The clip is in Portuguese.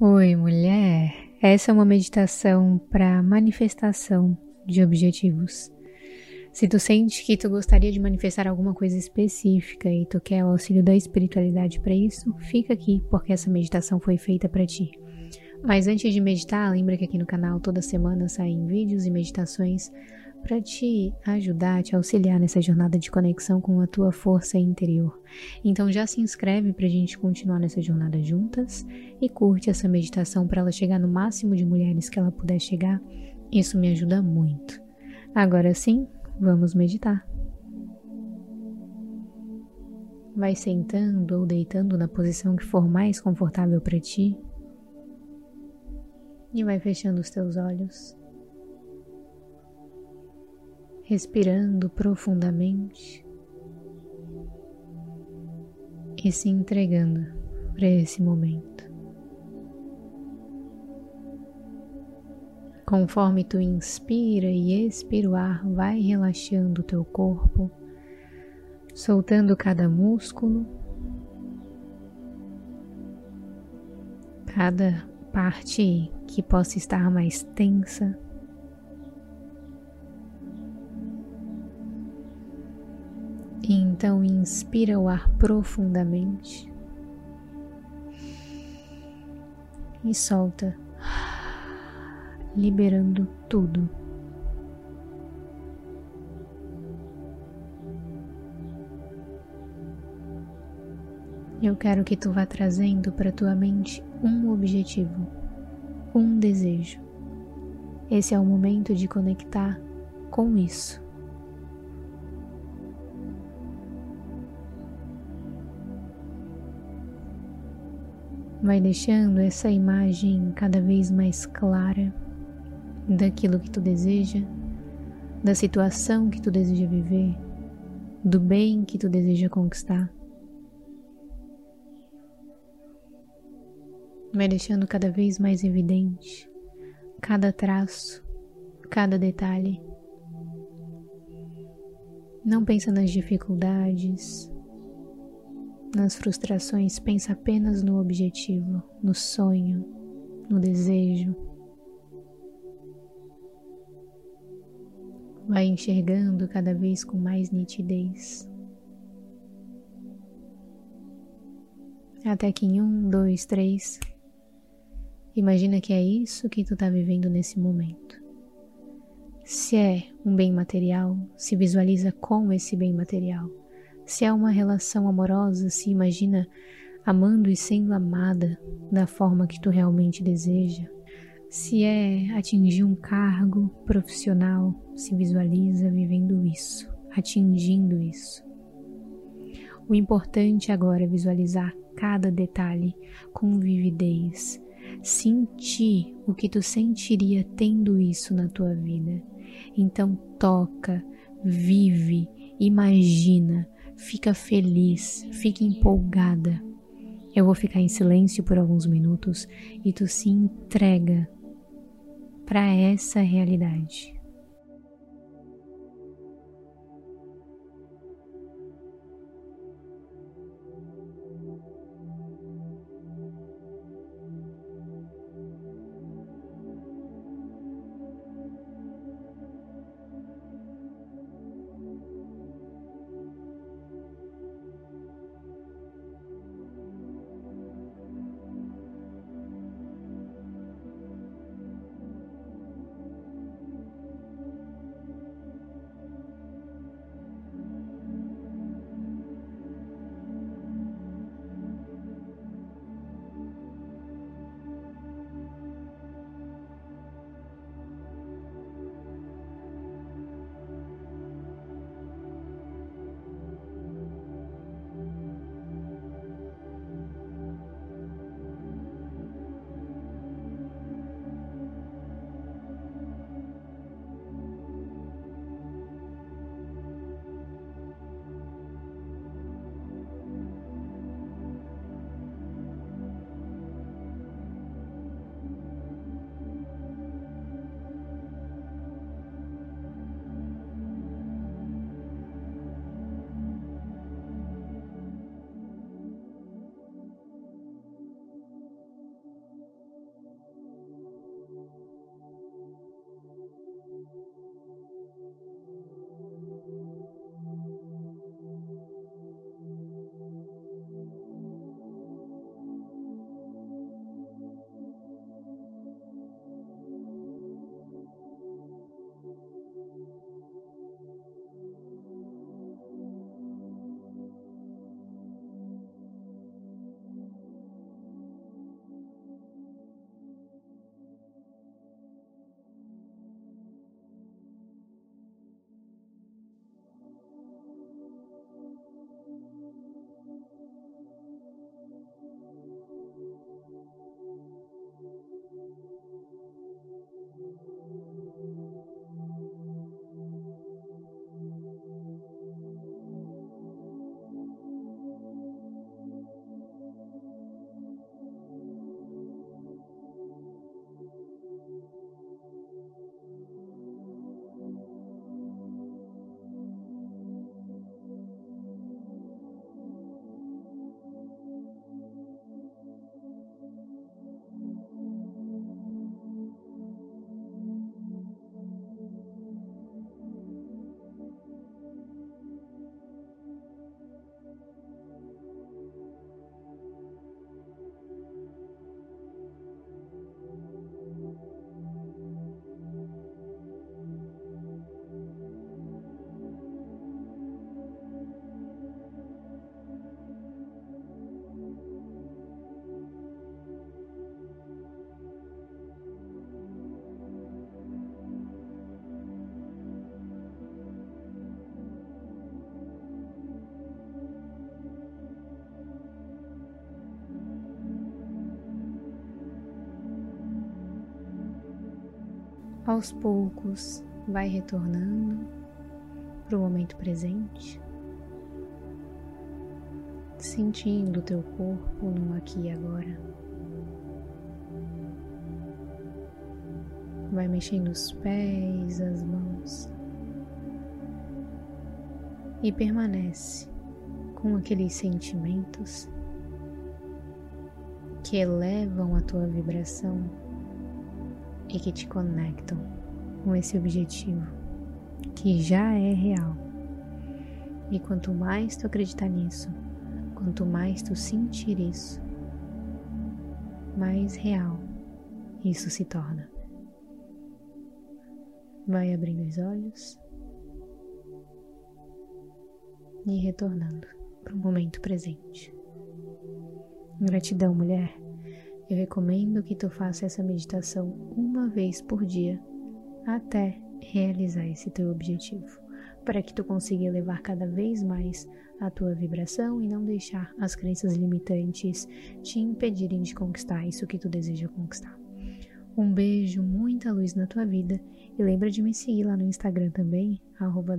Oi, mulher. Essa é uma meditação para manifestação de objetivos. Se tu sente que tu gostaria de manifestar alguma coisa específica e tu quer o auxílio da espiritualidade para isso, fica aqui porque essa meditação foi feita para ti. Mas antes de meditar, lembra que aqui no canal toda semana saem vídeos e meditações para te ajudar, te auxiliar nessa jornada de conexão com a tua força interior. Então já se inscreve para a gente continuar nessa jornada juntas e curte essa meditação para ela chegar no máximo de mulheres que ela puder chegar. Isso me ajuda muito. Agora sim, vamos meditar. Vai sentando ou deitando na posição que for mais confortável para ti. E vai fechando os teus olhos respirando profundamente e se entregando para esse momento. Conforme tu inspira e expira o ar, vai relaxando o teu corpo, soltando cada músculo, cada parte que possa estar mais tensa. Então inspira o ar profundamente e solta, liberando tudo. Eu quero que tu vá trazendo para tua mente um objetivo, um desejo. Esse é o momento de conectar com isso. Vai deixando essa imagem cada vez mais clara daquilo que tu deseja, da situação que tu deseja viver, do bem que tu deseja conquistar. Vai deixando cada vez mais evidente cada traço, cada detalhe. Não pensa nas dificuldades, nas frustrações, pensa apenas no objetivo, no sonho, no desejo. Vai enxergando cada vez com mais nitidez. Até que em um, dois, três, imagina que é isso que tu está vivendo nesse momento. Se é um bem material, se visualiza com esse bem material. Se é uma relação amorosa, se imagina amando e sendo amada da forma que tu realmente deseja. Se é atingir um cargo profissional, se visualiza vivendo isso, atingindo isso. O importante agora é visualizar cada detalhe com vividez, sentir o que tu sentiria tendo isso na tua vida. Então toca, vive, imagina, fica feliz, fica empolgada. Eu vou ficar em silêncio por alguns minutos e tu se entrega para essa realidade. Aos poucos, vai retornando para o momento presente, sentindo o teu corpo no aqui e agora. Vai mexendo os pés, as mãos e permanece com aqueles sentimentos que elevam a tua vibração e que te conectam com esse objetivo que já é real. E quanto mais tu acreditar nisso, quanto mais tu sentir isso, mais real isso se torna. Vai abrindo os olhos e retornando para o momento presente. Gratidão, mulher. Eu recomendo que tu faça essa meditação uma vez por dia até realizar esse teu objetivo, para que tu consiga elevar cada vez mais a tua vibração e não deixar as crenças limitantes te impedirem de conquistar isso que tu deseja conquistar. Um beijo, muita luz na tua vida e lembra de me seguir lá no Instagram também, arroba.